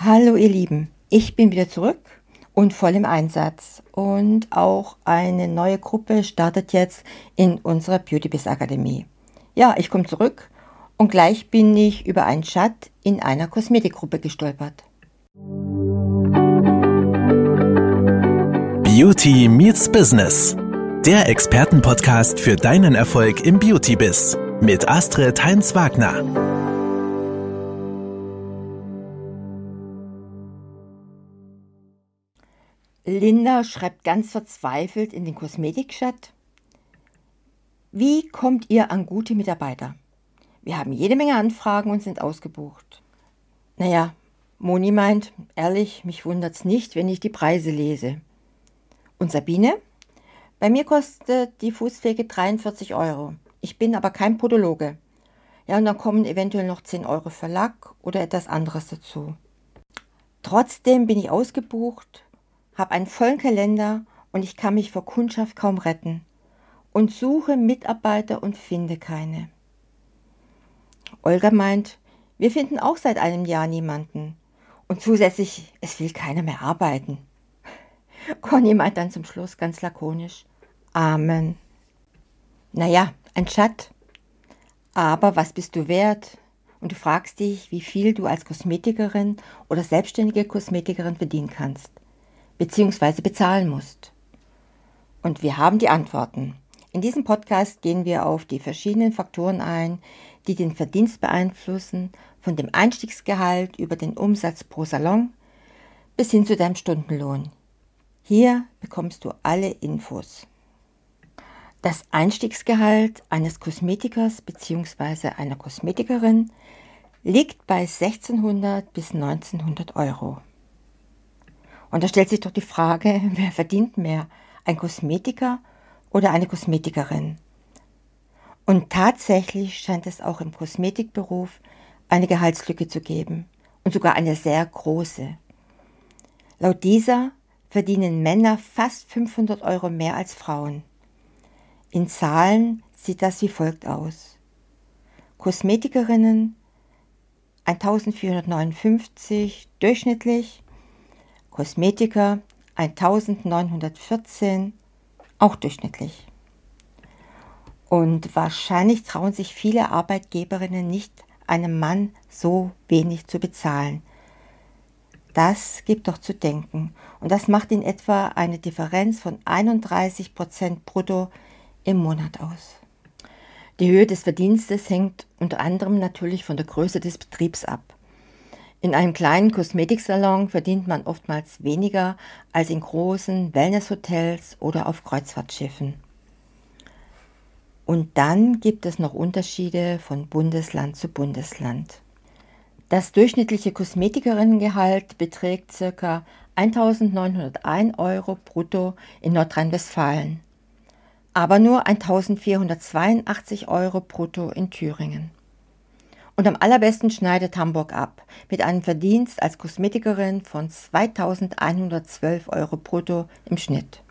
Hallo ihr Lieben, ich bin wieder zurück und voll im Einsatz. Und auch eine neue Gruppe startet jetzt in unserer Beauty Biz Akademie. Ja, ich komme zurück und gleich bin ich über einen Chat in einer Kosmetikgruppe gestolpert. Beauty meets Business. Der Expertenpodcast für deinen Erfolg im Beauty-Biz mit Astrid Heinz-Wagner. Linda schreibt ganz verzweifelt in den Kosmetikchat. Wie kommt ihr an gute Mitarbeiter? Wir haben jede Menge Anfragen und sind ausgebucht. Naja, Moni meint, ehrlich, mich wundert's nicht, wenn ich die Preise lese. Und Sabine? Bei mir kostet die Fußpflege 43 Euro. Ich bin aber kein Podologe. Ja, und dann kommen eventuell noch 10 Euro für Lack oder etwas anderes dazu. Trotzdem bin ich ausgebucht habe einen vollen Kalender und ich kann mich vor Kundschaft kaum retten und suche Mitarbeiter und finde keine. Olga meint, wir finden auch seit einem Jahr niemanden. Und zusätzlich, es will keiner mehr arbeiten. Conny meint dann zum Schluss ganz lakonisch, Amen. Naja, ein Chat. Aber was bist du wert? Und du fragst dich, wie viel du als Kosmetikerin oder selbstständige Kosmetikerin verdienen kannst bzw. bezahlen musst? Und wir haben die Antworten. In diesem Podcast gehen wir auf die verschiedenen Faktoren ein, die den Verdienst beeinflussen, von dem Einstiegsgehalt über den Umsatz pro Salon bis hin zu deinem Stundenlohn. Hier bekommst du alle Infos. Das Einstiegsgehalt eines Kosmetikers bzw. einer Kosmetikerin liegt bei 1600 bis 1900 Euro. Und da stellt sich doch die Frage, wer verdient mehr, ein Kosmetiker oder eine Kosmetikerin? Und tatsächlich scheint es auch im Kosmetikberuf eine Gehaltslücke zu geben und sogar eine sehr große. Laut dieser verdienen Männer fast 500 Euro mehr als Frauen. In Zahlen sieht das wie folgt aus. Kosmetikerinnen 1459 durchschnittlich, Kosmetiker 1914, auch durchschnittlich. Und wahrscheinlich trauen sich viele Arbeitgeberinnen nicht, einem Mann so wenig zu bezahlen. Das gibt doch zu denken. Und das macht in etwa eine Differenz von 31 Prozent brutto im Monat aus. Die Höhe des Verdienstes hängt unter anderem natürlich von der Größe des Betriebs ab. In einem kleinen Kosmetiksalon verdient man oftmals weniger als in großen Wellnesshotels oder auf Kreuzfahrtschiffen. Und dann gibt es noch Unterschiede von Bundesland zu Bundesland. Das durchschnittliche Kosmetikerinnengehalt beträgt ca. 1901 Euro brutto in Nordrhein-Westfalen, aber nur 1482 Euro brutto in Thüringen. Und am allerbesten schneidet Hamburg ab, mit einem Verdienst als Kosmetikerin von 2112 Euro brutto im Schnitt.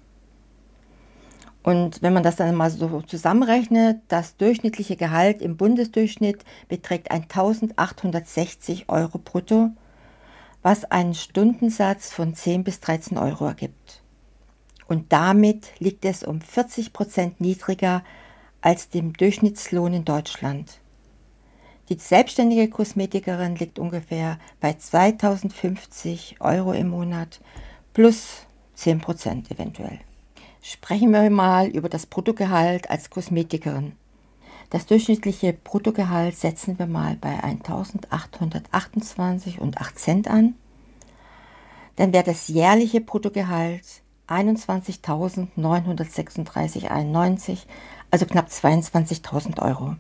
Und wenn man das dann mal so zusammenrechnet, das durchschnittliche Gehalt im Bundesdurchschnitt beträgt 1860 Euro brutto, was einen Stundensatz von 10 bis 13 Euro ergibt. Und damit liegt es um 40 Prozent niedriger als dem Durchschnittslohn in Deutschland. Die selbstständige Kosmetikerin liegt ungefähr bei 2050 Euro im Monat plus 10 Prozent eventuell. Sprechen wir mal über das Bruttogehalt als Kosmetikerin. Das durchschnittliche Bruttogehalt setzen wir mal bei 1828 und 8 Cent an. Dann wäre das jährliche Bruttogehalt 21.936,91, also knapp 22.000 Euro.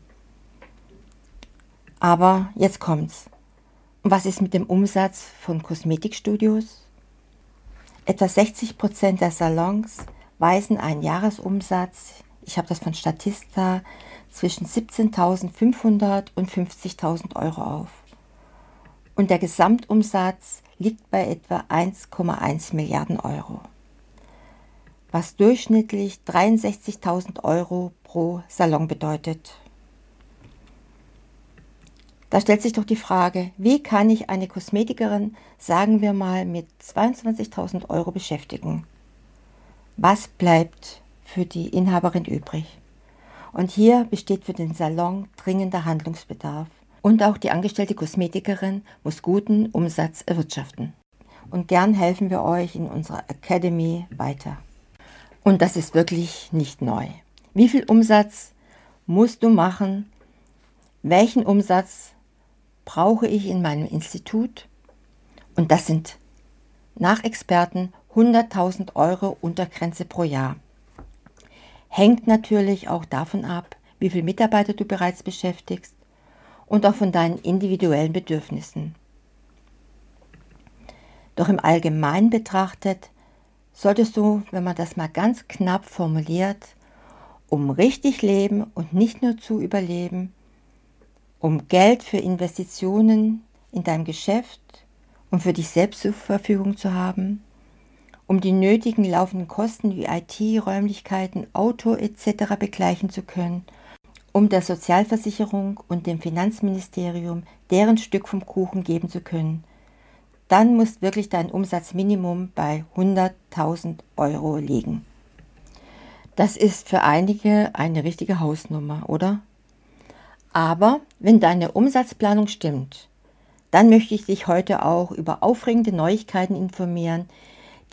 Aber jetzt kommt's. Was ist mit dem Umsatz von Kosmetikstudios? Etwa 60 Prozent der Salons weisen einen Jahresumsatz, ich habe das von Statista, zwischen 17.500 und 50.000 Euro auf. Und der Gesamtumsatz liegt bei etwa 1,1 Milliarden Euro, was durchschnittlich 63.000 Euro pro Salon bedeutet. Da stellt sich doch die Frage, wie kann ich eine Kosmetikerin, sagen wir mal, mit 22.000 Euro beschäftigen? Was bleibt für die Inhaberin übrig? Und hier besteht für den Salon dringender Handlungsbedarf. Und auch die angestellte Kosmetikerin muss guten Umsatz erwirtschaften. Und gern helfen wir euch in unserer Academy weiter. Und das ist wirklich nicht neu. Wie viel Umsatz musst du machen? Welchen Umsatz brauche ich in meinem Institut? Und das sind nach Experten 100.000 Euro Untergrenze pro Jahr. Hängt natürlich auch davon ab, wie viele Mitarbeiter du bereits beschäftigst und auch von deinen individuellen Bedürfnissen. Doch im Allgemeinen betrachtet solltest du, wenn man das mal ganz knapp formuliert, um richtig leben und nicht nur zu überleben, um Geld für Investitionen in deinem Geschäft und für dich selbst zur Verfügung zu haben, um die nötigen laufenden Kosten wie IT, Räumlichkeiten, Auto etc. begleichen zu können, um der Sozialversicherung und dem Finanzministerium deren Stück vom Kuchen geben zu können, dann muss wirklich dein Umsatzminimum bei 100.000 Euro liegen. Das ist für einige eine richtige Hausnummer, oder? Aber wenn deine Umsatzplanung stimmt, dann möchte ich dich heute auch über aufregende Neuigkeiten informieren,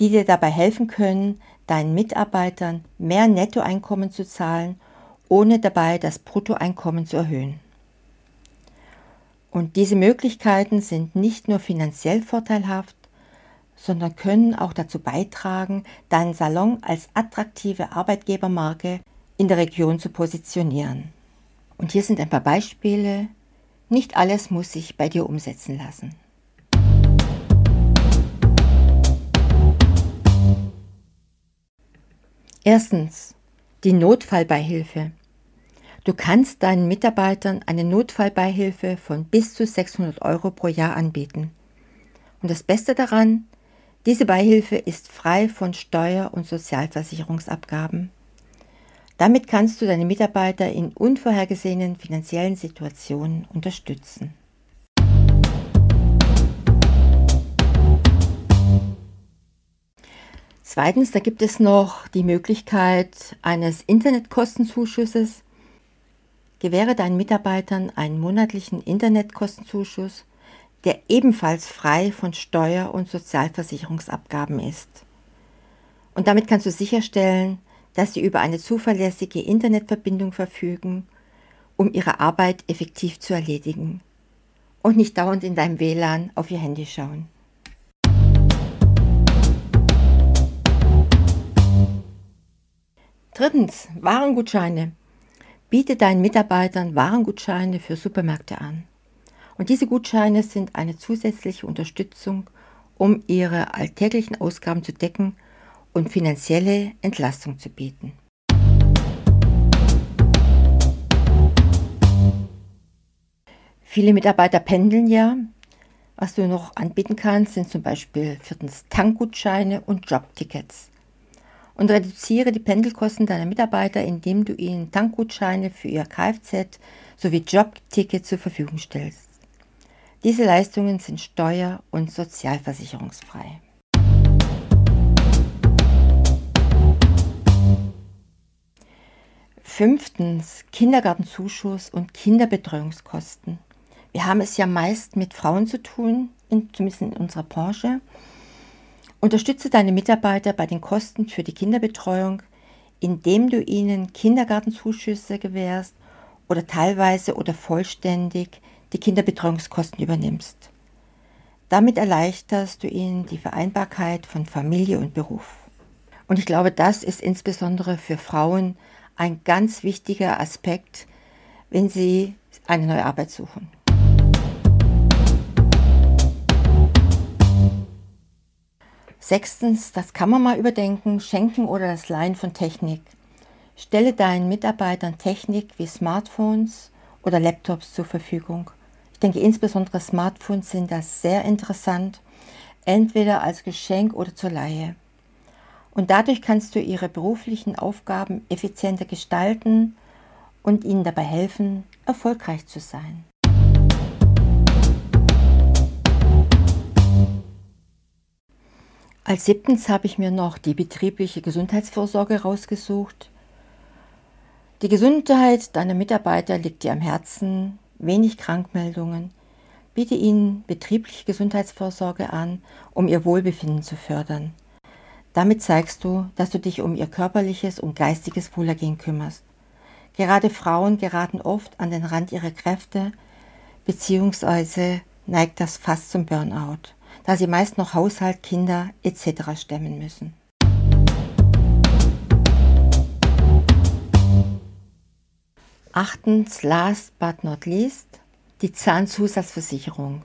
die dir dabei helfen können, deinen Mitarbeitern mehr Nettoeinkommen zu zahlen, ohne dabei das Bruttoeinkommen zu erhöhen. Und diese Möglichkeiten sind nicht nur finanziell vorteilhaft, sondern können auch dazu beitragen, deinen Salon als attraktive Arbeitgebermarke in der Region zu positionieren. Und hier sind ein paar Beispiele. Nicht alles muss sich bei dir umsetzen lassen. Erstens, die Notfallbeihilfe. Du kannst deinen Mitarbeitern eine Notfallbeihilfe von bis zu 600 Euro pro Jahr anbieten. Und das Beste daran, diese Beihilfe ist frei von Steuer- und Sozialversicherungsabgaben. Damit kannst du deine Mitarbeiter in unvorhergesehenen finanziellen Situationen unterstützen. Zweitens, da gibt es noch die Möglichkeit eines Internetkostenzuschusses. Gewähre deinen Mitarbeitern einen monatlichen Internetkostenzuschuss, der ebenfalls frei von Steuer- und Sozialversicherungsabgaben ist. Und damit kannst du sicherstellen, dass sie über eine zuverlässige Internetverbindung verfügen, um ihre Arbeit effektiv zu erledigen und nicht dauernd in deinem WLAN auf ihr Handy schauen. Drittens, Warengutscheine. Biete deinen Mitarbeitern Warengutscheine für Supermärkte an. Und diese Gutscheine sind eine zusätzliche Unterstützung, um ihre alltäglichen Ausgaben zu decken und finanzielle Entlastung zu bieten. Viele Mitarbeiter pendeln ja. Was du noch anbieten kannst, sind zum Beispiel viertens Tankgutscheine und Jobtickets. Und reduziere die Pendelkosten deiner Mitarbeiter, indem du ihnen Tankgutscheine für ihr Kfz sowie Jobtickets zur Verfügung stellst. Diese Leistungen sind steuer- und sozialversicherungsfrei. Fünftens Kindergartenzuschuss und Kinderbetreuungskosten. Wir haben es ja meist mit Frauen zu tun, in, zumindest in unserer Branche. Unterstütze deine Mitarbeiter bei den Kosten für die Kinderbetreuung, indem du ihnen Kindergartenzuschüsse gewährst oder teilweise oder vollständig die Kinderbetreuungskosten übernimmst. Damit erleichterst du ihnen die Vereinbarkeit von Familie und Beruf. Und ich glaube, das ist insbesondere für Frauen ein ganz wichtiger Aspekt, wenn Sie eine neue Arbeit suchen. Sechstens, das kann man mal überdenken, Schenken oder das Leihen von Technik. Stelle deinen Mitarbeitern Technik wie Smartphones oder Laptops zur Verfügung. Ich denke, insbesondere Smartphones sind das sehr interessant, entweder als Geschenk oder zur Leihe. Und dadurch kannst du ihre beruflichen Aufgaben effizienter gestalten und ihnen dabei helfen, erfolgreich zu sein. Als siebtens habe ich mir noch die betriebliche Gesundheitsvorsorge rausgesucht. Die Gesundheit deiner Mitarbeiter liegt dir am Herzen, wenig Krankmeldungen. Biete ihnen betriebliche Gesundheitsvorsorge an, um ihr Wohlbefinden zu fördern. Damit zeigst du, dass du dich um ihr körperliches und geistiges Wohlergehen kümmerst. Gerade Frauen geraten oft an den Rand ihrer Kräfte, beziehungsweise neigt das fast zum Burnout, da sie meist noch Haushalt, Kinder etc. stemmen müssen. Achtens, last but not least, die Zahnzusatzversicherung.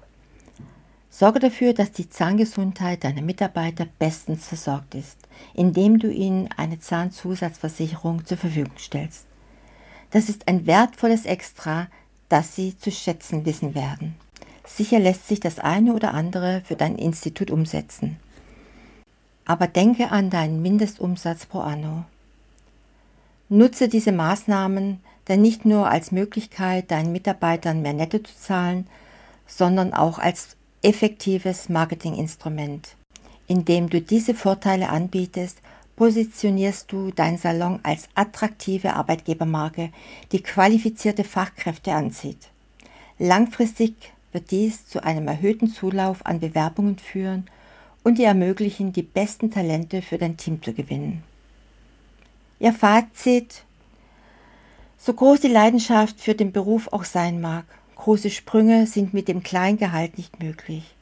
Sorge dafür, dass die Zahngesundheit deiner Mitarbeiter bestens versorgt ist, indem du ihnen eine Zahnzusatzversicherung zur Verfügung stellst. Das ist ein wertvolles Extra, das sie zu schätzen wissen werden. Sicher lässt sich das eine oder andere für dein Institut umsetzen. Aber denke an deinen Mindestumsatz pro anno. Nutze diese Maßnahmen denn nicht nur als Möglichkeit, deinen Mitarbeitern mehr Netto zu zahlen, sondern auch als effektives Marketinginstrument. Indem du diese Vorteile anbietest, positionierst du deinen Salon als attraktive Arbeitgebermarke, die qualifizierte Fachkräfte anzieht. Langfristig wird dies zu einem erhöhten Zulauf an Bewerbungen führen und dir ermöglichen, die besten Talente für dein Team zu gewinnen. Ihr Fazit so groß die Leidenschaft für den Beruf auch sein mag, große Sprünge sind mit dem Kleingehalt nicht möglich.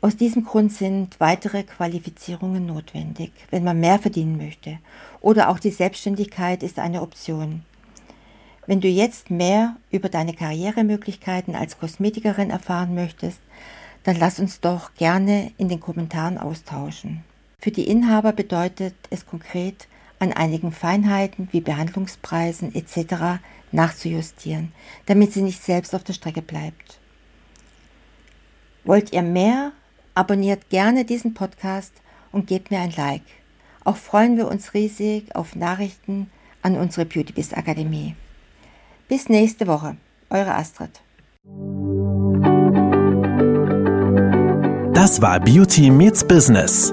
Aus diesem Grund sind weitere Qualifizierungen notwendig, wenn man mehr verdienen möchte. Oder auch die Selbstständigkeit ist eine Option. Wenn du jetzt mehr über deine Karrieremöglichkeiten als Kosmetikerin erfahren möchtest, dann lass uns doch gerne in den Kommentaren austauschen. Für die Inhaber bedeutet es konkret, an einigen Feinheiten wie Behandlungspreisen etc. nachzujustieren, damit sie nicht selbst auf der Strecke bleibt. Wollt ihr mehr? Abonniert gerne diesen Podcast und gebt mir ein Like. Auch freuen wir uns riesig auf Nachrichten an unsere Beauty Biz Akademie. Bis nächste Woche, eure Astrid. Das war Beauty Meets Business